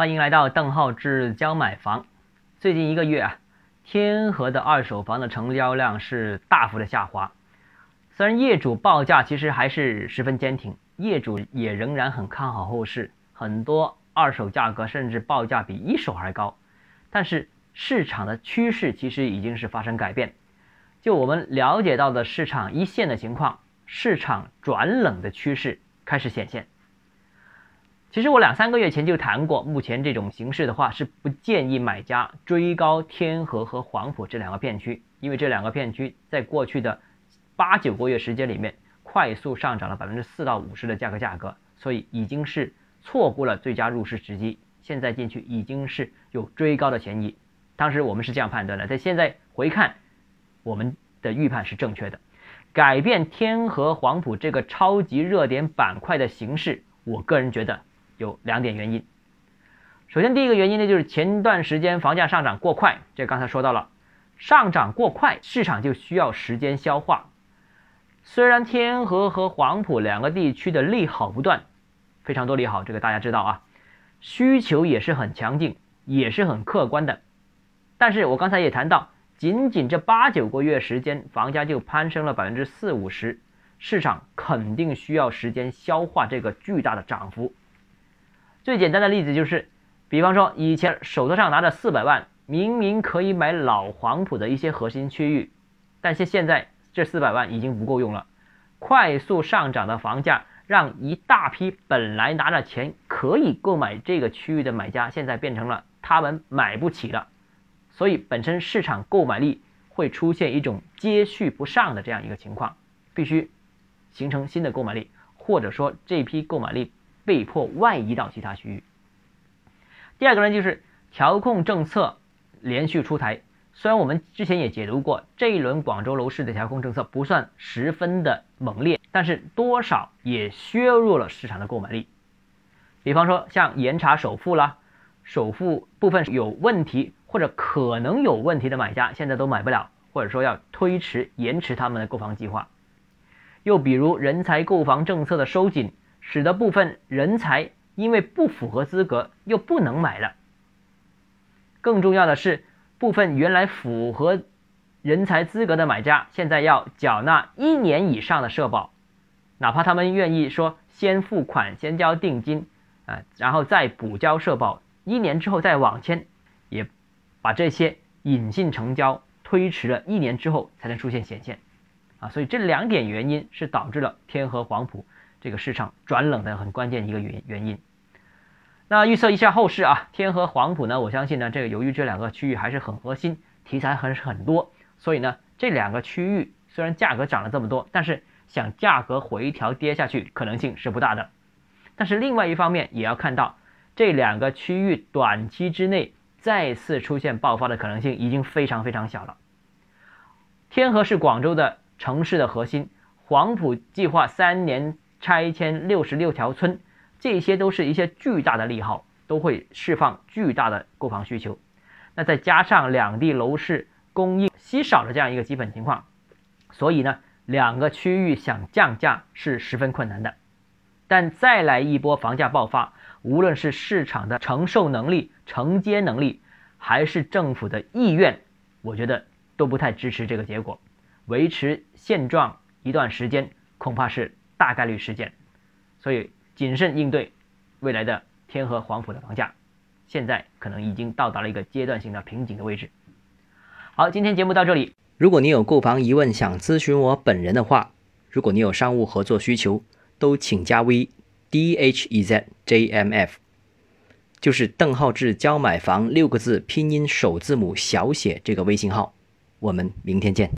欢迎来到邓浩志教买房。最近一个月啊，天河的二手房的成交量是大幅的下滑。虽然业主报价其实还是十分坚挺，业主也仍然很看好后市，很多二手价格甚至报价比一手还高。但是市场的趋势其实已经是发生改变。就我们了解到的市场一线的情况，市场转冷的趋势开始显现。其实我两三个月前就谈过，目前这种形势的话是不建议买家追高天河和黄埔这两个片区，因为这两个片区在过去的八九个月时间里面快速上涨了百分之四到五十的价格价格，所以已经是错过了最佳入市时机。现在进去已经是有追高的嫌疑。当时我们是这样判断的，在现在回看，我们的预判是正确的。改变天河黄埔这个超级热点板块的形式，我个人觉得。有两点原因，首先第一个原因呢，就是前段时间房价上涨过快，这刚才说到了，上涨过快，市场就需要时间消化。虽然天河和黄埔两个地区的利好不断，非常多利好，这个大家知道啊，需求也是很强劲，也是很客观的。但是我刚才也谈到，仅仅这八九个月时间，房价就攀升了百分之四五十，市场肯定需要时间消化这个巨大的涨幅。最简单的例子就是，比方说以前手头上拿着四百万，明明可以买老黄埔的一些核心区域，但是现在这四百万已经不够用了。快速上涨的房价让一大批本来拿着钱可以购买这个区域的买家，现在变成了他们买不起了。所以本身市场购买力会出现一种接续不上的这样一个情况，必须形成新的购买力，或者说这批购买力。被迫外移到其他区域。第二个呢，就是调控政策连续出台。虽然我们之前也解读过，这一轮广州楼市的调控政策不算十分的猛烈，但是多少也削弱了市场的购买力。比方说，像严查首付啦，首付部分有问题或者可能有问题的买家，现在都买不了，或者说要推迟、延迟他们的购房计划。又比如人才购房政策的收紧。使得部分人才因为不符合资格又不能买了。更重要的是，部分原来符合人才资格的买家，现在要缴纳一年以上的社保，哪怕他们愿意说先付款、先交定金，啊，然后再补交社保，一年之后再网签，也把这些隐性成交推迟了一年之后才能出现显现，啊，所以这两点原因是导致了天河黄埔。这个市场转冷的很关键一个原原因。那预测一下后市啊，天河黄埔呢，我相信呢，这个由于这两个区域还是很核心，题材还是很多，所以呢，这两个区域虽然价格涨了这么多，但是想价格回调跌下去可能性是不大的。但是另外一方面也要看到，这两个区域短期之内再次出现爆发的可能性已经非常非常小了。天河是广州的城市的核心，黄埔计划三年。拆迁六十六条村，这些都是一些巨大的利好，都会释放巨大的购房需求。那再加上两地楼市供应稀少的这样一个基本情况，所以呢，两个区域想降价是十分困难的。但再来一波房价爆发，无论是市场的承受能力、承接能力，还是政府的意愿，我觉得都不太支持这个结果。维持现状一段时间，恐怕是。大概率事件，所以谨慎应对未来的天河黄埔的房价，现在可能已经到达了一个阶段性的瓶颈的位置。好，今天节目到这里。如果你有购房疑问想咨询我本人的话，如果你有商务合作需求，都请加 V D H E Z J M F，就是邓浩志教买房六个字拼音首字母小写这个微信号。我们明天见。